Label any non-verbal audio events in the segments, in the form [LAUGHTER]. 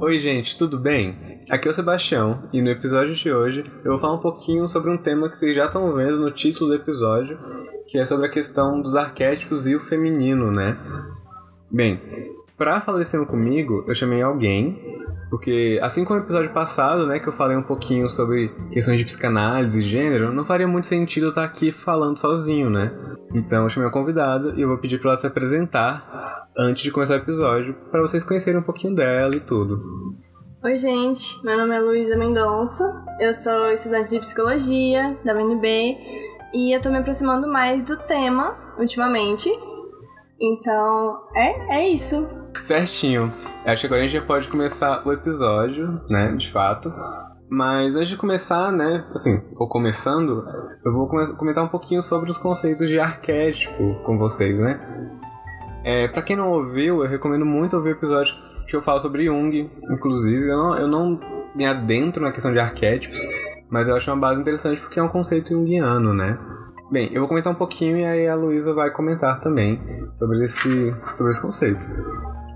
Oi, gente, tudo bem? Aqui é o Sebastião e no episódio de hoje eu vou falar um pouquinho sobre um tema que vocês já estão vendo no título do episódio, que é sobre a questão dos arquétipos e o feminino, né? Bem, para falar esse tema comigo, eu chamei alguém, porque assim como no episódio passado, né, que eu falei um pouquinho sobre questões de psicanálise e gênero, não faria muito sentido eu estar aqui falando sozinho, né? Então eu chamei uma convidada e eu vou pedir para ela se apresentar antes de começar o episódio, para vocês conhecerem um pouquinho dela e tudo. Oi, gente. Meu nome é Luísa Mendonça. Eu sou estudante de psicologia da UNB e eu tô me aproximando mais do tema ultimamente. Então, é, é isso. Certinho. Acho que agora a gente já pode começar o episódio, né? De fato. Mas antes de começar, né? Assim, ou começando, eu vou comentar um pouquinho sobre os conceitos de arquétipo com vocês, né? É, para quem não ouviu, eu recomendo muito ouvir o episódio que eu falo sobre Jung, inclusive. Eu não, eu não me adentro na questão de arquétipos, mas eu acho uma base interessante porque é um conceito junguiano, né? Bem, eu vou comentar um pouquinho e aí a Luísa vai comentar também sobre esse, sobre esse conceito.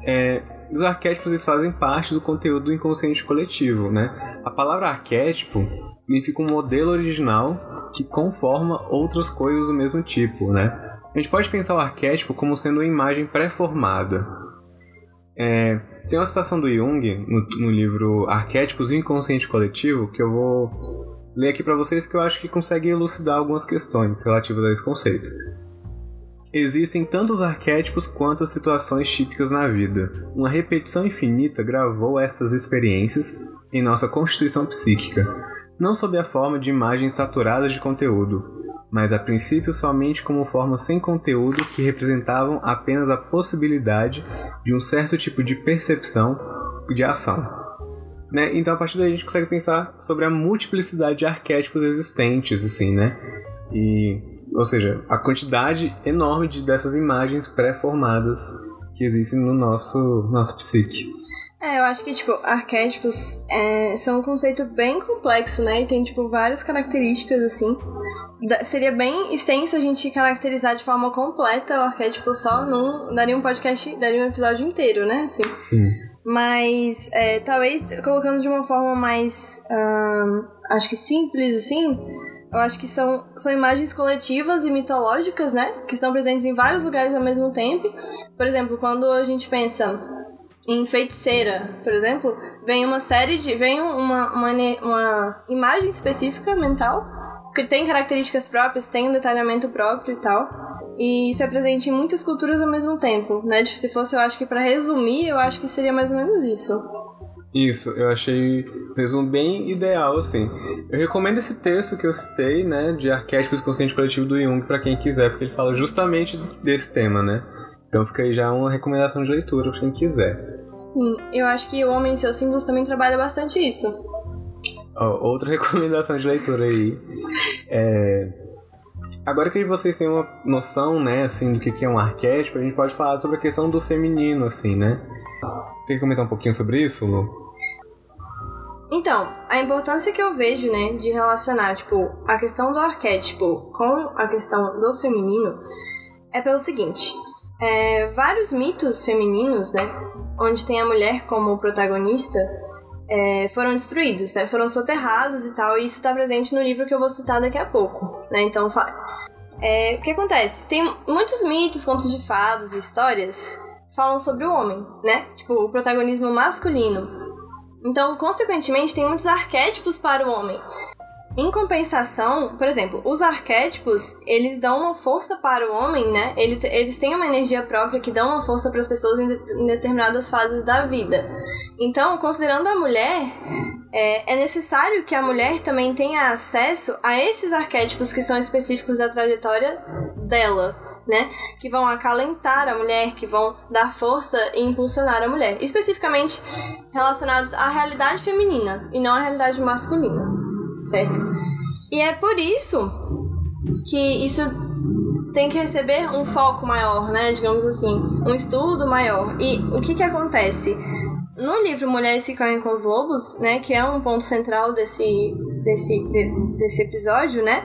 É, os arquétipos fazem parte do conteúdo do inconsciente coletivo, né? A palavra arquétipo significa um modelo original que conforma outras coisas do mesmo tipo, né? A gente pode pensar o arquétipo como sendo uma imagem pré-formada. É, tem uma citação do Jung no, no livro Arquétipos do Inconsciente Coletivo que eu vou ler aqui para vocês que eu acho que consegue elucidar algumas questões relativas a esse conceito. Existem tantos arquétipos quanto as situações típicas na vida. Uma repetição infinita gravou estas experiências em nossa constituição psíquica, não sob a forma de imagens saturadas de conteúdo, mas a princípio somente como formas sem conteúdo que representavam apenas a possibilidade de um certo tipo de percepção de ação. Né? Então a partir daí a gente consegue pensar sobre a multiplicidade de arquétipos existentes, assim, né? E, ou seja, a quantidade enorme de, dessas imagens pré-formadas que existem no nosso, nosso psique. É, eu acho que, tipo, arquétipos é, são um conceito bem complexo, né? E tem, tipo, várias características, assim. Da, seria bem extenso a gente caracterizar de forma completa o arquétipo só num... Daria um podcast, daria um episódio inteiro, né? Assim. Sim. Mas, é, talvez, colocando de uma forma mais, acho que simples, assim... Eu acho que são, são imagens coletivas e mitológicas, né? Que estão presentes em vários lugares ao mesmo tempo. Por exemplo, quando a gente pensa em Feiticeira, por exemplo, vem uma série de. vem uma, uma, uma imagem específica mental, que tem características próprias, tem um detalhamento próprio e tal. E isso é presente em muitas culturas ao mesmo tempo, né? Tipo, se fosse, eu acho que para resumir, eu acho que seria mais ou menos isso. Isso, eu achei um resumo bem ideal, assim. Eu recomendo esse texto que eu citei, né, de arquétipos consciente coletivo do Jung para quem quiser, porque ele fala justamente desse tema, né? Então fica aí já uma recomendação de leitura para quem quiser. Sim, eu acho que o Homem e seus símbolos também trabalha bastante isso. Oh, outra [LAUGHS] recomendação de leitura aí. É... Agora que vocês têm uma noção, né, assim, do que é um arquétipo, a gente pode falar sobre a questão do feminino, assim, né? Quer comentar um pouquinho sobre isso, Lu? Então, a importância que eu vejo, né, de relacionar, tipo, a questão do arquétipo com a questão do feminino é pelo seguinte é, vários mitos femininos, né, onde tem a mulher como protagonista, é, foram destruídos, né, foram soterrados e tal, e isso está presente no livro que eu vou citar daqui a pouco, né, então é, o que acontece? Tem muitos mitos, contos de fadas e histórias falam sobre o homem, né, tipo, o protagonismo masculino. Então, consequentemente, tem muitos arquétipos para o homem. Em compensação, por exemplo, os arquétipos, eles dão uma força para o homem, né? Eles têm uma energia própria que dão uma força para as pessoas em determinadas fases da vida. Então, considerando a mulher, é, é necessário que a mulher também tenha acesso a esses arquétipos que são específicos da trajetória dela. Né? Que vão acalentar a mulher, que vão dar força e impulsionar a mulher. Especificamente relacionados à realidade feminina e não à realidade masculina certo? E é por isso que isso tem que receber um foco maior, né? Digamos assim, um estudo maior. E o que que acontece? No livro Mulheres que Correm com os Lobos, né, que é um ponto central desse, desse, de, desse episódio, né,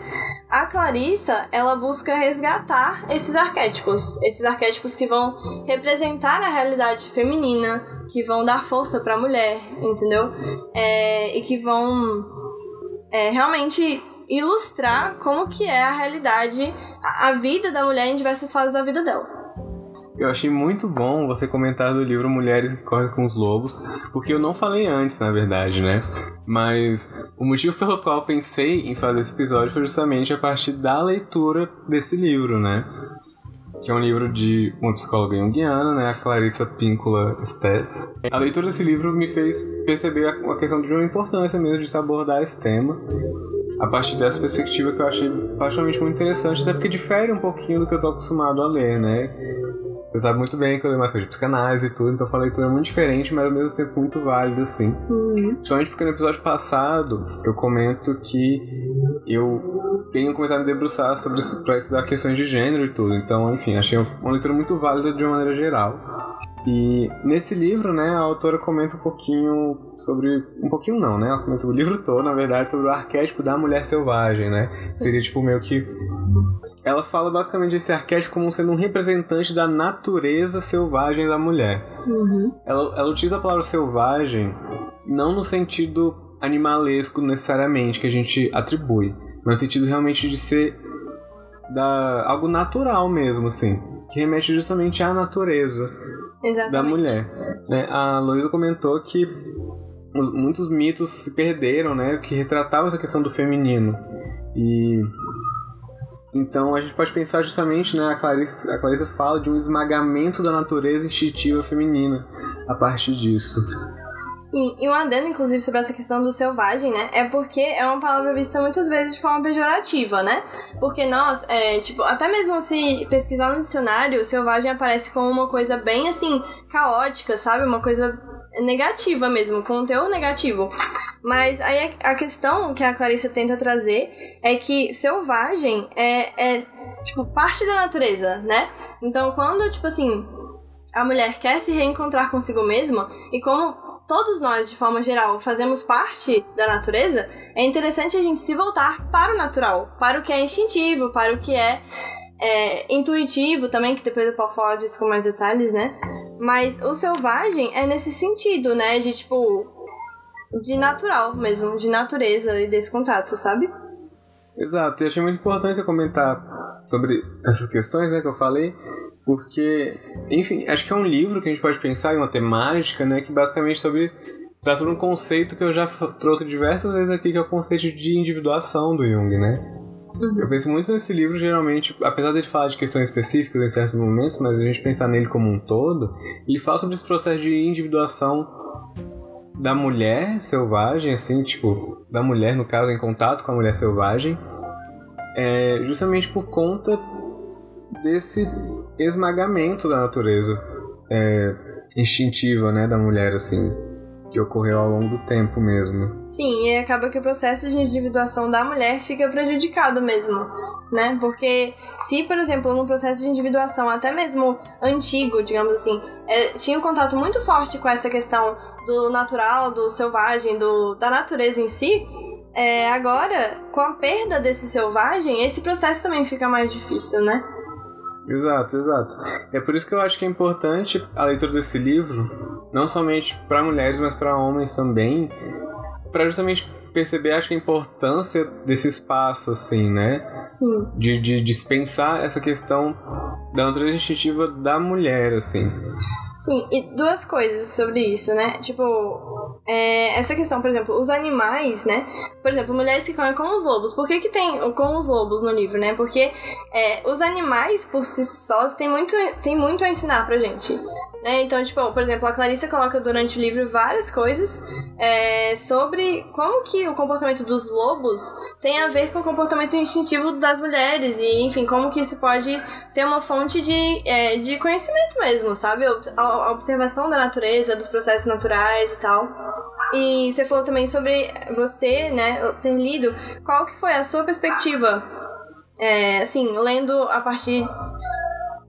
a Clarissa, ela busca resgatar esses arquétipos, esses arquétipos que vão representar a realidade feminina, que vão dar força para a mulher, entendeu? É, e que vão é, realmente ilustrar como que é a realidade, a, a vida da mulher em diversas fases da vida dela. Eu achei muito bom você comentar do livro Mulheres que Correm com os Lobos, porque eu não falei antes, na verdade, né? Mas o motivo pelo qual pensei em fazer esse episódio foi justamente a partir da leitura desse livro, né? Que é um livro de uma psicóloga junguiana, né? A Clarissa Píncula Stess. A leitura desse livro me fez perceber a questão de uma importância mesmo de se abordar esse tema a partir dessa perspectiva que eu achei particularmente muito interessante, até porque difere um pouquinho do que eu tô acostumado a ler, né? Você sabe muito bem que eu leio mais coisas de psicanálise e tudo, então foi uma leitura muito diferente, mas ao mesmo tempo muito válida, assim. Uhum. Principalmente porque no episódio passado eu comento que eu tenho começado a me debruçar sobre pra estudar questões de gênero e tudo. Então, enfim, achei uma leitura muito válida de uma maneira geral. E nesse livro, né, a autora comenta um pouquinho sobre. Um pouquinho não, né? Ela comenta o livro todo, na verdade, sobre o arquétipo da mulher selvagem, né? Sim. Seria tipo meio que. Ela fala basicamente desse arquétipo como sendo um representante da natureza selvagem da mulher. Uhum. Ela, ela utiliza a palavra selvagem não no sentido animalesco necessariamente que a gente atribui, mas no sentido realmente de ser da, algo natural mesmo, assim, que remete justamente à natureza Exatamente. da mulher. Né? A Luísa comentou que muitos mitos se perderam, né, que retratavam essa questão do feminino. E então a gente pode pensar justamente, né, a Clarice, a Clarice fala de um esmagamento da natureza instintiva feminina a partir disso. Sim, e um adendo, inclusive, sobre essa questão do selvagem, né? É porque é uma palavra vista muitas vezes de forma pejorativa, né? Porque nós, é, tipo, até mesmo se pesquisar no dicionário, selvagem aparece como uma coisa bem, assim, caótica, sabe? Uma coisa negativa mesmo, teor negativo. Mas aí a questão que a Clarissa tenta trazer é que selvagem é, é tipo, parte da natureza, né? Então, quando, tipo assim, a mulher quer se reencontrar consigo mesma, e como todos nós, de forma geral, fazemos parte da natureza, é interessante a gente se voltar para o natural, para o que é instintivo, para o que é, é intuitivo também, que depois eu posso falar disso com mais detalhes, né? Mas o selvagem é nesse sentido, né? De tipo. De natural mesmo, de natureza e desse contato, sabe? Exato, e achei muito importante você comentar sobre essas questões né, que eu falei, porque, enfim, acho que é um livro que a gente pode pensar em uma temática, né, que basicamente sobre traz sobre um conceito que eu já trouxe diversas vezes aqui, que é o conceito de individuação do Jung, né? Uhum. Eu penso muito nesse livro, geralmente, apesar de ele falar de questões específicas em certos momentos, mas a gente pensar nele como um todo, ele fala sobre esse processo de individuação da mulher selvagem, assim, tipo, da mulher, no caso, em contato com a mulher selvagem, é, justamente por conta desse esmagamento da natureza é, instintiva, né, da mulher, assim, que ocorreu ao longo do tempo mesmo. Sim, e acaba que o processo de individuação da mulher fica prejudicado mesmo, né? Porque se, por exemplo, no processo de individuação, até mesmo antigo, digamos assim, é, tinha um contato muito forte com essa questão do natural, do selvagem, do, da natureza em si, é, agora, com a perda desse selvagem, esse processo também fica mais difícil, né? Exato, exato. É por isso que eu acho que é importante a leitura desse livro, não somente para mulheres, mas para homens também, para justamente perceber, acho que a importância desse espaço, assim, né? Sim. De, de dispensar essa questão da natureza instintiva da mulher, assim. Sim, e duas coisas sobre isso, né? Tipo, é, essa questão, por exemplo, os animais, né? Por exemplo, mulheres que comem com os lobos. Por que, que tem com os lobos no livro, né? Porque é, os animais por si sós têm muito, têm muito a ensinar pra gente. Né? Então, tipo, por exemplo, a Clarissa coloca durante o livro várias coisas é, sobre como que o comportamento dos lobos tem a ver com o comportamento instintivo das mulheres e, enfim, como que isso pode ser uma fonte de, é, de conhecimento mesmo, sabe? A observação da natureza, dos processos naturais e tal. E você falou também sobre você, né, ter lido. Qual que foi a sua perspectiva, é, assim, lendo a partir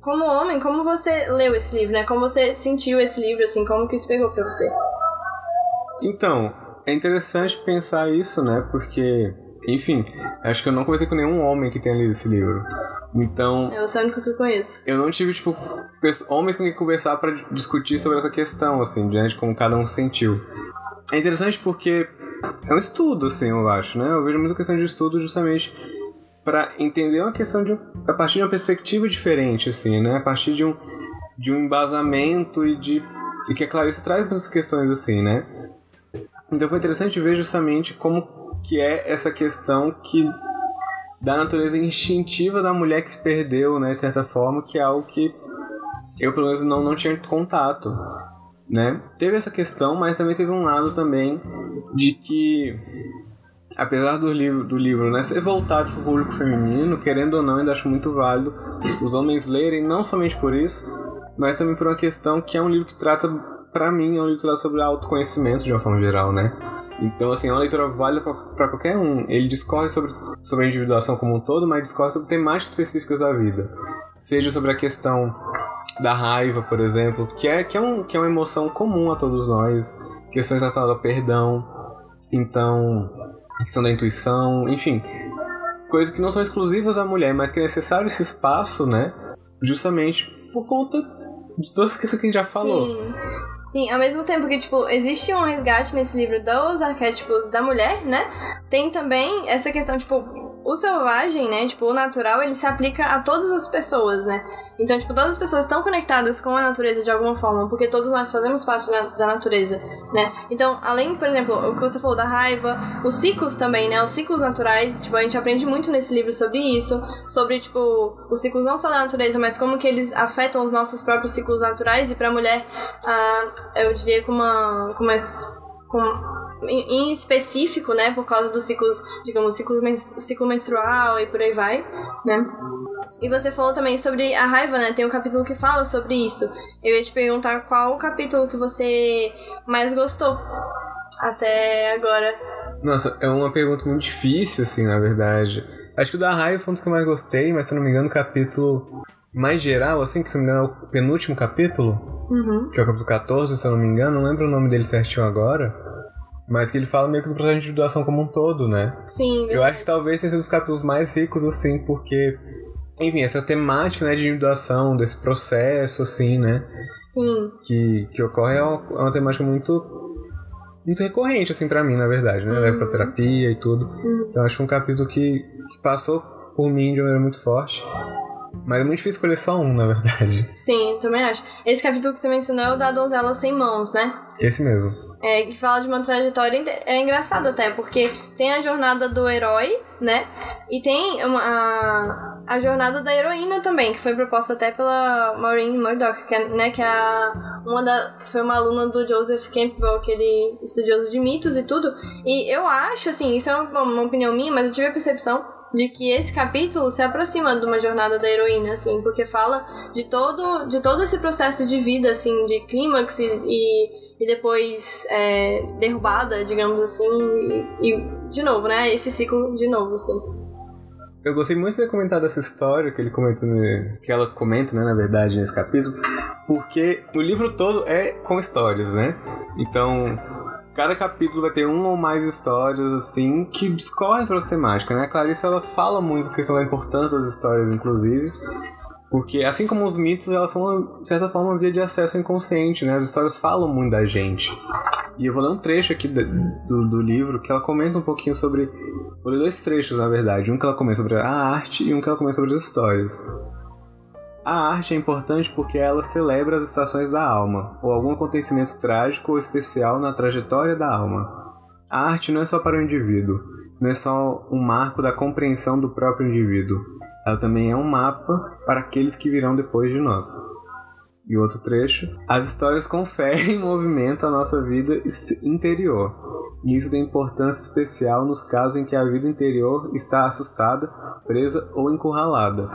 como homem, como você leu esse livro, né? Como você sentiu esse livro, assim, como que isso pegou pra você? Então, é interessante pensar isso, né? Porque, enfim, acho que eu não conversei com nenhum homem que tenha lido esse livro. Então. É o único que eu conheço. Eu não tive, tipo, homens com quem conversar para discutir sobre essa questão, assim, diante de como cada um sentiu. É interessante porque é um estudo, assim, eu acho, né? Eu vejo muita questão de estudo justamente para entender uma questão de a partir de uma perspectiva diferente, assim, né? A partir de um, de um embasamento e de e que a Clarice traz essas questões assim, né? Então foi interessante ver justamente como que é essa questão que da natureza instintiva da mulher que se perdeu, né, de certa forma, que é algo que eu pelo menos não, não tinha contato, né? Teve essa questão, mas também teve um lado também de que apesar do livro, do livro né, ser voltado para o público feminino, querendo ou não, ainda acho muito válido os homens lerem, não somente por isso, mas também por uma questão que é um livro que trata, para mim, é um livro que trata sobre autoconhecimento de uma forma geral, né? Então, assim, é uma leitura válida para qualquer um. Ele discorre sobre, sobre a individuação como um todo, mas discorre sobre temáticas específicas da vida. Seja sobre a questão da raiva, por exemplo, que é, que é, um, que é uma emoção comum a todos nós, questões relacionadas ao perdão, então, a questão da intuição, enfim, coisas que não são exclusivas à mulher, mas que é necessário esse espaço, né? Justamente por conta de todas as questões que a gente já falou. Sim. Sim, ao mesmo tempo que, tipo, existe um resgate nesse livro dos arquétipos da mulher, né? Tem também essa questão, tipo, o selvagem, né? Tipo, o natural, ele se aplica a todas as pessoas, né? Então, tipo, todas as pessoas estão conectadas com a natureza de alguma forma, porque todos nós fazemos parte da, natureza, né? Então, além, por exemplo, o que você falou da raiva, os ciclos também, né? Os ciclos naturais, tipo, a gente aprende muito nesse livro sobre isso, sobre, tipo, os ciclos não só da natureza, mas como que eles afetam os nossos próprios ciclos naturais, e pra mulher, ah, eu diria com uma... Com uma com em específico, né, por causa dos ciclos, digamos, ciclo, ciclo menstrual e por aí vai, né? E você falou também sobre a raiva, né? Tem um capítulo que fala sobre isso. Eu ia te perguntar qual o capítulo que você mais gostou até agora. Nossa, é uma pergunta muito difícil, assim, na verdade. Acho que o da raiva foi um dos que eu mais gostei, mas se eu não me engano, o capítulo mais geral, assim, que se não me engano é o penúltimo capítulo, uhum. que é o capítulo 14, se eu não me engano, não lembro o nome dele certinho agora. Mas que ele fala meio que do processo de individuação como um todo, né? Sim. Verdade. Eu acho que talvez tenha sido um dos capítulos mais ricos, assim, porque. Enfim, essa temática né, de individuação, desse processo, assim, né? Sim. Que, que ocorre é uma, é uma temática muito. Muito recorrente, assim, para mim, na verdade, né? Uhum. Leva pra terapia e tudo. Uhum. Então acho que um capítulo que, que passou por mim de uma maneira muito forte. Mas é muito difícil escolher só um, na verdade. [LAUGHS] Sim, também acho. Esse capítulo que você mencionou é o da donzela sem mãos, né? Esse mesmo. É, que fala de uma trajetória. É engraçado até, porque tem a jornada do herói, né? E tem uma, a, a jornada da heroína também, que foi proposta até pela Maureen Murdoch, que é, né, que é a, uma da, que foi uma aluna do Joseph Campbell, aquele estudioso de mitos e tudo. E eu acho, assim, isso é uma, uma opinião minha, mas eu tive a percepção de que esse capítulo se aproxima de uma jornada da heroína, assim, porque fala de todo, de todo esse processo de vida, assim, de clímax e, e, e depois é, derrubada, digamos assim, e, e, de novo, né? Esse ciclo de novo, assim. Eu gostei muito de ter comentado essa história que ele comenta, que ela comenta, né, na verdade, nesse capítulo, porque o livro todo é com histórias, né? Então, cada capítulo vai ter uma ou mais histórias, assim, que discorrem sobre essa temática, né? A Clarice, ela fala muito a questão da importância das histórias, inclusive, porque, assim como os mitos, elas são, de certa forma, uma via de acesso inconsciente, né? As histórias falam muito da gente. E eu vou ler um trecho aqui do, do, do livro que ela comenta um pouquinho sobre... Vou ler dois trechos, na verdade. Um que ela comenta sobre a arte e um que ela comenta sobre as histórias. A arte é importante porque ela celebra as estações da alma, ou algum acontecimento trágico ou especial na trajetória da alma. A arte não é só para o indivíduo, não é só um marco da compreensão do próprio indivíduo, ela também é um mapa para aqueles que virão depois de nós. E outro trecho: As histórias conferem [LAUGHS] movimento à nossa vida interior, e isso tem importância especial nos casos em que a vida interior está assustada, presa ou encurralada.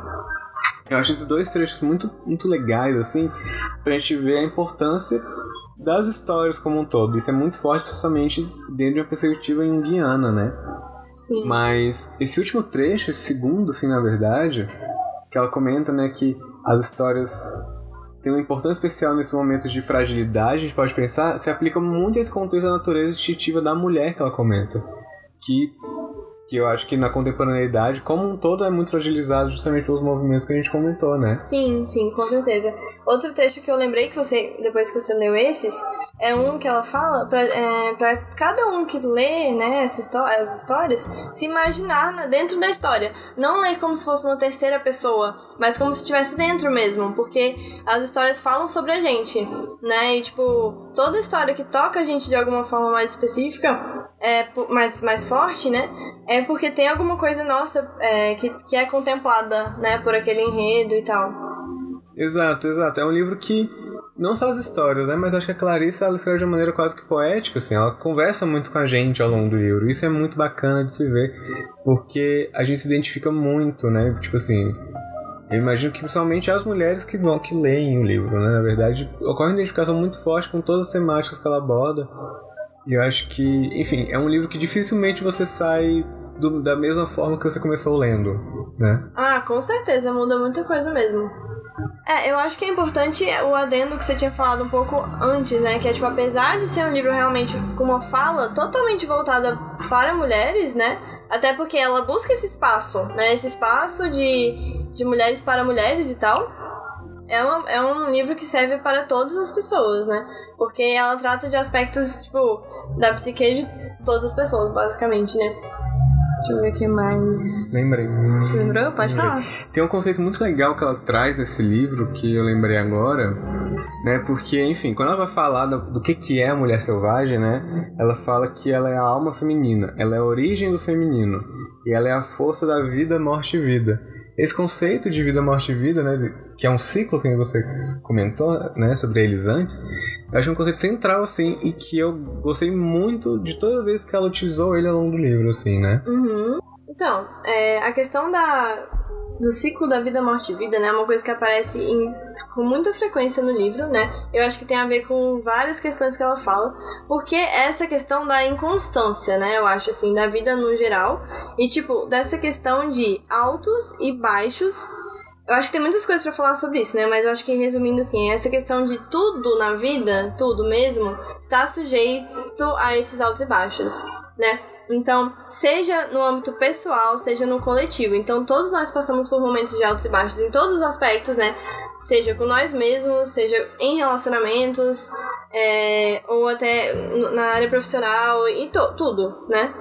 Eu acho esses dois trechos muito, muito legais, assim, pra gente ver a importância das histórias como um todo. Isso é muito forte, principalmente dentro de uma perspectiva junguiana, né? Sim. Mas esse último trecho, esse segundo, assim, na verdade, que ela comenta, né, que as histórias têm uma importância especial nesses momentos de fragilidade, a gente pode pensar, se aplica muito a esse contexto da natureza instintiva da mulher que ela comenta. Que que eu acho que na contemporaneidade, como um todo, é muito fragilizado justamente pelos movimentos que a gente comentou, né? Sim, sim, com certeza. Outro trecho que eu lembrei que você, depois que você leu esses, é um que ela fala pra, é, pra cada um que lê, né, essa história, as histórias, se imaginar dentro da história. Não ler como se fosse uma terceira pessoa, mas como se estivesse dentro mesmo, porque as histórias falam sobre a gente, né? E, tipo, toda história que toca a gente de alguma forma mais específica, é, mais, mais forte, né? É porque tem alguma coisa nossa é, que, que é contemplada, né, por aquele enredo e tal. Exato, exato. É um livro que não só as histórias, né? Mas acho que a Clarissa ela escreve de uma maneira quase que poética, assim. Ela conversa muito com a gente ao longo do livro. Isso é muito bacana de se ver, porque a gente se identifica muito, né? Tipo assim, eu imagino que principalmente as mulheres que vão que leem o livro, né? Na verdade, ocorre uma identificação muito forte com todas as temáticas que ela aborda. E eu acho que, enfim, é um livro que dificilmente você sai do, da mesma forma que você começou lendo, né? Ah, com certeza, muda muita coisa mesmo. É, eu acho que é importante o adendo que você tinha falado um pouco antes, né? Que é, tipo, apesar de ser um livro realmente com uma fala totalmente voltada para mulheres, né? Até porque ela busca esse espaço, né? Esse espaço de, de mulheres para mulheres e tal. É, uma, é um livro que serve para todas as pessoas, né? Porque ela trata de aspectos, tipo, da psique de todas as pessoas, basicamente, né? Deixa eu ver o que mais. Lembrei. Lembrou? Pode Lembrei. falar. Tem um conceito muito legal que ela traz nesse livro, que eu lembrei agora, né? Porque, enfim, quando ela vai falar do, do que, que é a mulher selvagem, né? Ela fala que ela é a alma feminina, ela é a origem do feminino, e ela é a força da vida, morte e vida. Esse conceito de vida, morte e vida, né, que é um ciclo que você comentou, né, sobre eles antes, eu acho um conceito central, assim, e que eu gostei muito de toda vez que ela utilizou ele ao longo do livro, assim, né? Uhum. Então, é, a questão da, do ciclo da vida, morte e vida, né, é uma coisa que aparece em, com muita frequência no livro, né? Eu acho que tem a ver com várias questões que ela fala, porque essa questão da inconstância, né? Eu acho assim, da vida no geral, e tipo, dessa questão de altos e baixos. Eu acho que tem muitas coisas para falar sobre isso, né? Mas eu acho que resumindo assim, essa questão de tudo na vida, tudo mesmo, está sujeito a esses altos e baixos, né? Então, seja no âmbito pessoal, seja no coletivo. Então, todos nós passamos por momentos de altos e baixos em todos os aspectos, né? Seja com nós mesmos, seja em relacionamentos, é, ou até na área profissional, e tudo, né?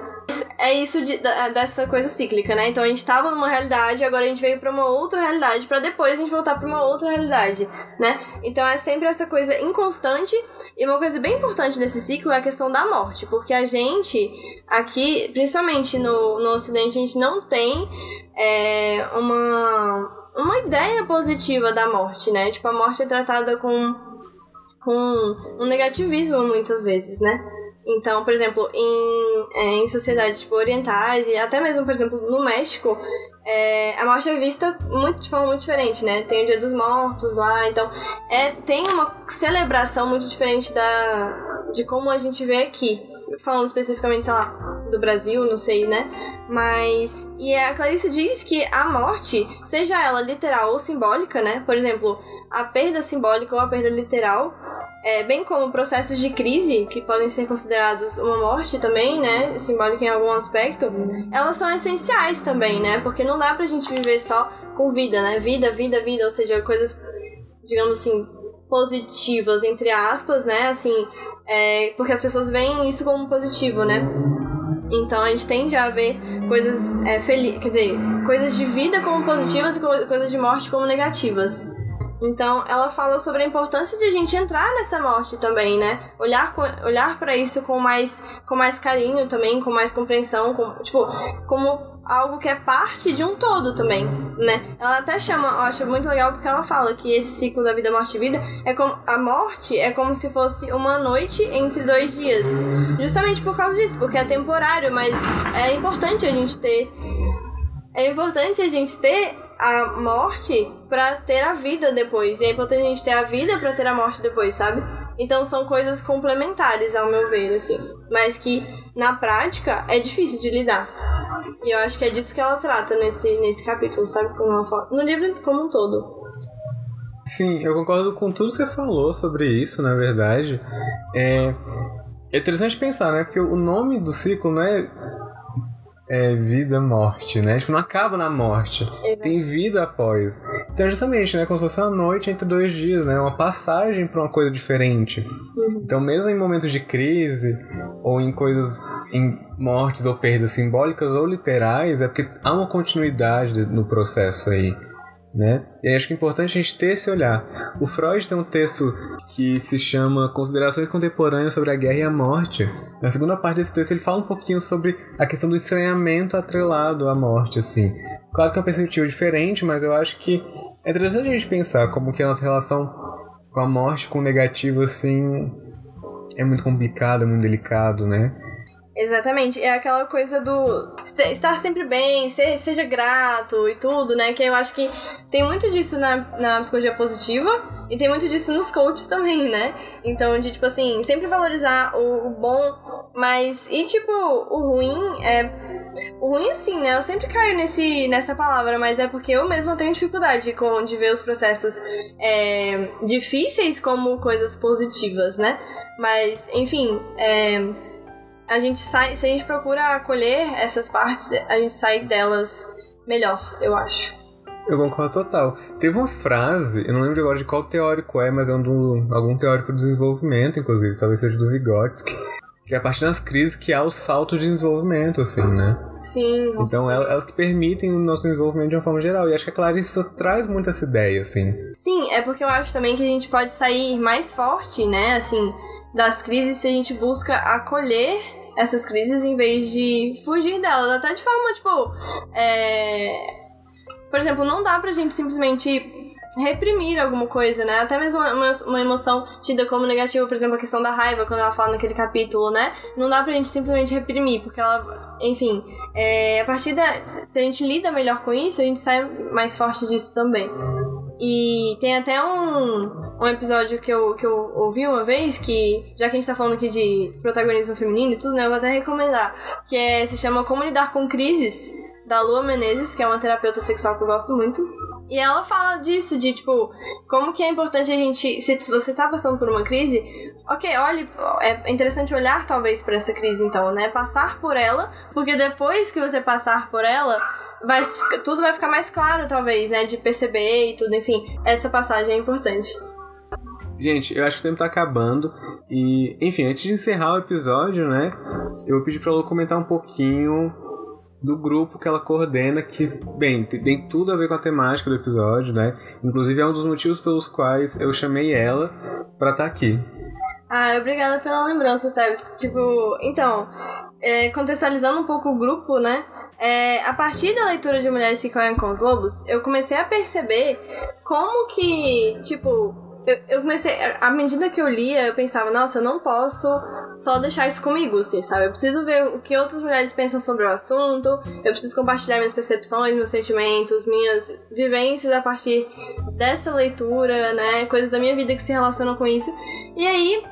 É isso de, dessa coisa cíclica, né? Então a gente tava numa realidade, agora a gente veio para uma outra realidade, para depois a gente voltar para uma outra realidade, né? Então é sempre essa coisa inconstante. E uma coisa bem importante desse ciclo é a questão da morte, porque a gente aqui, principalmente no, no Ocidente, a gente não tem é, uma, uma ideia positiva da morte, né? Tipo, a morte é tratada com, com um negativismo muitas vezes, né? Então, por exemplo, em, é, em sociedades tipo, orientais e até mesmo, por exemplo, no México, é, a morte é vista muito, de forma muito diferente, né? Tem o Dia dos Mortos lá, então é, tem uma celebração muito diferente da, de como a gente vê aqui. Falando especificamente, sei lá, do Brasil, não sei, né? Mas. E a Clarice diz que a morte, seja ela literal ou simbólica, né? Por exemplo, a perda simbólica ou a perda literal, é, bem como processos de crise, que podem ser considerados uma morte também, né, simbólica em algum aspecto, elas são essenciais também, né, porque não dá pra gente viver só com vida, né, vida, vida, vida, ou seja, coisas, digamos assim, positivas, entre aspas, né, assim, é, porque as pessoas veem isso como positivo, né. Então a gente tende a ver coisas é, felizes, quer dizer, coisas de vida como positivas e coisas de morte como negativas. Então, ela fala sobre a importância de a gente entrar nessa morte também, né? Olhar, olhar para isso com mais, com mais carinho também, com mais compreensão, com, tipo, como algo que é parte de um todo também, né? Ela até chama, eu acho muito legal porque ela fala que esse ciclo da vida, morte e vida é como a morte é como se fosse uma noite entre dois dias, justamente por causa disso, porque é temporário, mas é importante a gente ter é importante a gente ter a morte para ter a vida depois. E é importante a gente ter a vida para ter a morte depois, sabe? Então são coisas complementares, ao meu ver, assim. Mas que na prática é difícil de lidar. E eu acho que é disso que ela trata nesse, nesse capítulo, sabe? No livro como um todo. Sim, eu concordo com tudo que você falou sobre isso, na verdade. É, é interessante pensar, né? Porque o nome do ciclo não é é, vida, morte, né? Tipo, não acaba na morte. Tem vida após. Então, justamente, né? Como se fosse uma noite entre dois dias, né? Uma passagem para uma coisa diferente. Uhum. Então, mesmo em momentos de crise, ou em coisas em mortes ou perdas simbólicas ou literais, é porque há uma continuidade no processo aí. Né? E acho que é importante a gente ter esse olhar. O Freud tem um texto que se chama Considerações Contemporâneas sobre a Guerra e a Morte. Na segunda parte desse texto ele fala um pouquinho sobre a questão do estranhamento atrelado à morte, assim. Claro que é uma perspectiva diferente, mas eu acho que é interessante a gente pensar como que a nossa relação com a morte, com o negativo, assim, é muito complicado, é muito delicado, né? Exatamente, é aquela coisa do estar sempre bem, ser, seja grato e tudo, né? Que eu acho que tem muito disso na, na psicologia positiva e tem muito disso nos coaches também, né? Então, de tipo assim, sempre valorizar o, o bom, mas e tipo, o ruim é. O ruim, assim, né? Eu sempre caio nesse, nessa palavra, mas é porque eu mesma tenho dificuldade com, de ver os processos é, difíceis como coisas positivas, né? Mas, enfim, é a gente sai, se a gente procura acolher essas partes, a gente sai delas melhor, eu acho. Eu concordo total. Teve uma frase, eu não lembro agora de qual teórico é, mas é um do, algum teórico do desenvolvimento, inclusive, talvez seja do Vygotsky, que é a partir das crises que há o salto de desenvolvimento, assim, né? Sim. Então é, é os que permitem o nosso desenvolvimento de uma forma geral. E acho que a Clarissa traz muito essa ideia, assim. Sim, é porque eu acho também que a gente pode sair mais forte, né, assim, das crises se a gente busca acolher essas crises em vez de fugir delas. Até de forma, tipo. É... Por exemplo, não dá pra gente simplesmente reprimir alguma coisa, né? Até mesmo uma, uma, emoção tida como negativa, por exemplo, a questão da raiva, quando ela fala naquele capítulo, né? Não dá pra gente simplesmente reprimir, porque ela, enfim, é, a partir da. Se a gente lida melhor com isso, a gente sai mais forte disso também. E tem até um, um episódio que eu, que eu ouvi uma vez, que, já que a gente tá falando aqui de protagonismo feminino e tudo, né, eu vou até recomendar, que é, se chama Como Lidar com Crises, da Lua Menezes, que é uma terapeuta sexual que eu gosto muito. E ela fala disso, de tipo, como que é importante a gente. Se, você tá passando por uma crise, ok, olhe, é interessante olhar talvez para essa crise então, né? Passar por ela, porque depois que você passar por ela, vai, tudo vai ficar mais claro, talvez, né? De perceber e tudo, enfim. Essa passagem é importante. Gente, eu acho que o tempo tá acabando. E, enfim, antes de encerrar o episódio, né? Eu vou pedir pra ela comentar um pouquinho do grupo que ela coordena, que, bem, tem tudo a ver com a temática do episódio, né? Inclusive é um dos motivos pelos quais eu chamei ela pra estar tá aqui. Ah, obrigada pela lembrança, sabe? Tipo, então, é, contextualizando um pouco o grupo, né? É, a partir da leitura de Mulheres que Correm com os Lobos, eu comecei a perceber como que, tipo, eu, eu, comecei, à medida que eu lia, eu pensava, nossa, eu não posso só deixar isso comigo, assim, sabe? Eu preciso ver o que outras mulheres pensam sobre o assunto, eu preciso compartilhar minhas percepções, meus sentimentos, minhas vivências a partir dessa leitura, né? Coisas da minha vida que se relacionam com isso. E aí,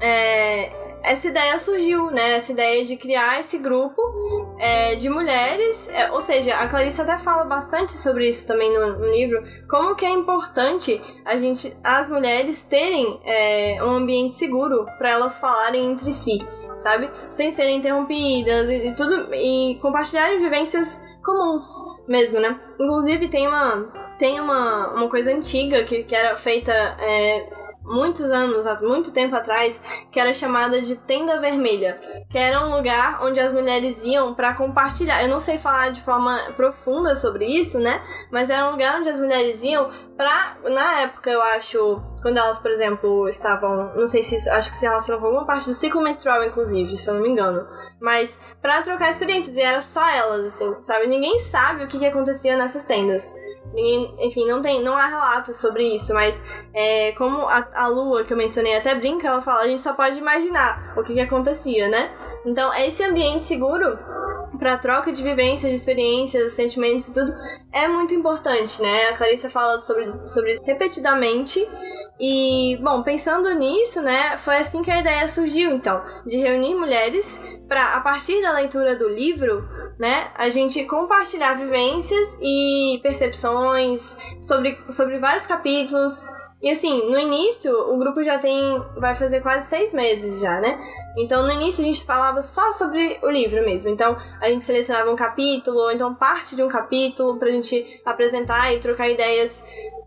é, essa ideia surgiu, né? Essa ideia de criar esse grupo é, de mulheres, é, ou seja, a Clarice até fala bastante sobre isso também no, no livro, como que é importante a gente, as mulheres terem é, um ambiente seguro para elas falarem entre si, sabe? Sem serem interrompidas e, e, tudo e compartilharem vivências comuns mesmo, né? Inclusive tem uma tem uma, uma coisa antiga que, que era feita é, muitos anos, há muito tempo atrás, que era chamada de Tenda Vermelha, que era um lugar onde as mulheres iam para compartilhar. Eu não sei falar de forma profunda sobre isso, né? Mas era um lugar onde as mulheres iam pra, na época, eu acho, quando elas, por exemplo, estavam, não sei se, acho que se relacionam com alguma parte do ciclo menstrual, inclusive, se eu não me engano. Mas para trocar experiências, e era só elas, assim, sabe? Ninguém sabe o que, que acontecia nessas tendas. Ninguém, enfim, não tem, não há relatos sobre isso, mas é, como a, a Lua que eu mencionei até brinca, ela fala, a gente só pode imaginar o que, que acontecia, né? Então, esse ambiente seguro para troca de vivências, de experiências, sentimentos e tudo é muito importante, né? A Clarissa fala sobre, sobre isso repetidamente. E, bom, pensando nisso, né, foi assim que a ideia surgiu, então, de reunir mulheres para, a partir da leitura do livro, né, a gente compartilhar vivências e percepções sobre, sobre vários capítulos E assim, no início, o grupo já tem. vai fazer quase seis meses já, né? Então, no início, a gente falava só sobre o livro mesmo. Então, a gente selecionava um capítulo, ou então parte de um capítulo, pra gente apresentar e trocar ideias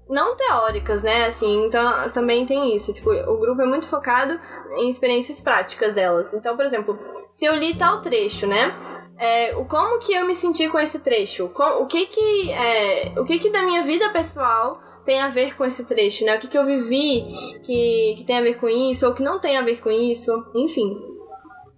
não teóricas, né? Assim, então também tem isso. Tipo, o grupo é muito focado em experiências práticas delas. Então, por exemplo, se eu li tal trecho, né? É, o como que eu me senti com esse trecho? Com, o que que é, o que que da minha vida pessoal tem a ver com esse trecho, né? O que, que eu vivi que, que tem a ver com isso, ou que não tem a ver com isso, enfim.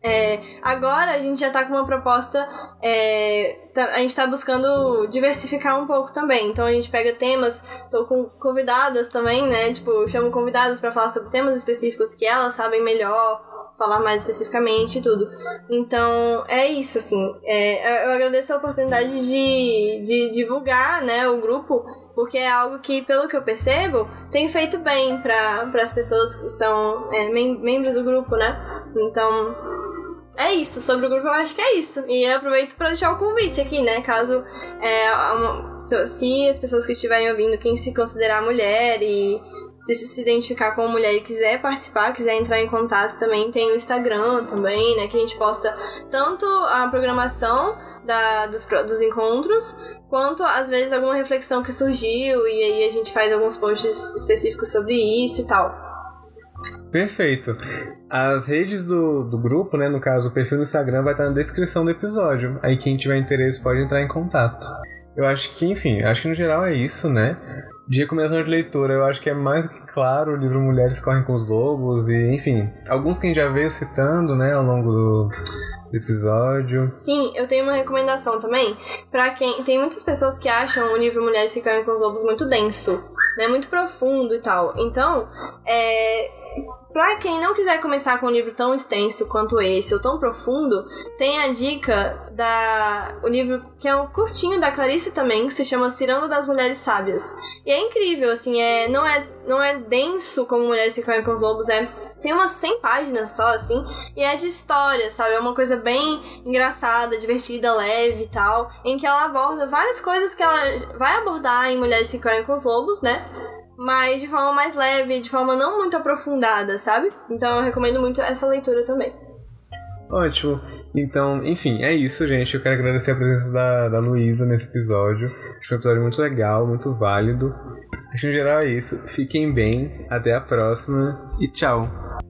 É, agora a gente já tá com uma proposta. É, tá, a gente tá buscando diversificar um pouco também. Então a gente pega temas, tô com convidadas também, né? Tipo, chamo convidadas para falar sobre temas específicos que elas sabem melhor, falar mais especificamente e tudo. Então, é isso, assim. É, eu agradeço a oportunidade de, de divulgar né, o grupo porque é algo que, pelo que eu percebo, tem feito bem para as pessoas que são é, mem membros do grupo, né? Então, é isso. Sobre o grupo, eu acho que é isso. E aproveito para deixar o convite aqui, né? Caso é, uma, se as pessoas que estiverem ouvindo, quem se considerar mulher e se se identificar como mulher e quiser participar, quiser entrar em contato também, tem o Instagram também, né? Que a gente posta tanto a programação da, dos, dos encontros, quanto às vezes alguma reflexão que surgiu e aí a gente faz alguns posts específicos sobre isso e tal. Perfeito. As redes do, do grupo, né, no caso o perfil no Instagram, vai estar na descrição do episódio. Aí quem tiver interesse pode entrar em contato. Eu acho que, enfim, acho que no geral é isso, né? De recomendação de leitura, eu acho que é mais do que claro o livro Mulheres Correm com os Lobos e, enfim, alguns que a gente já veio citando, né, ao longo do, episódio. Sim, eu tenho uma recomendação também para quem tem muitas pessoas que acham o livro Mulheres que Caem com os Lobos muito denso, né, muito profundo e tal. Então, é Pra quem não quiser começar com um livro tão extenso quanto esse, ou tão profundo, tem a dica da o livro que é um curtinho da Clarice também, que se chama Ciranda das Mulheres Sábias. E é incrível, assim, é não é não é denso como Mulheres que Caem com os Lobos, é tem umas 100 páginas só, assim, e é de história, sabe? É uma coisa bem engraçada, divertida, leve e tal, em que ela aborda várias coisas que ela vai abordar em Mulheres que Correm com os Lobos, né? Mas de forma mais leve, de forma não muito aprofundada, sabe? Então eu recomendo muito essa leitura também. Ótimo. Então, enfim, é isso, gente. Eu quero agradecer a presença da, da Luísa nesse episódio. Acho um episódio muito legal, muito válido. Acho que, no geral é isso. Fiquem bem, até a próxima e tchau!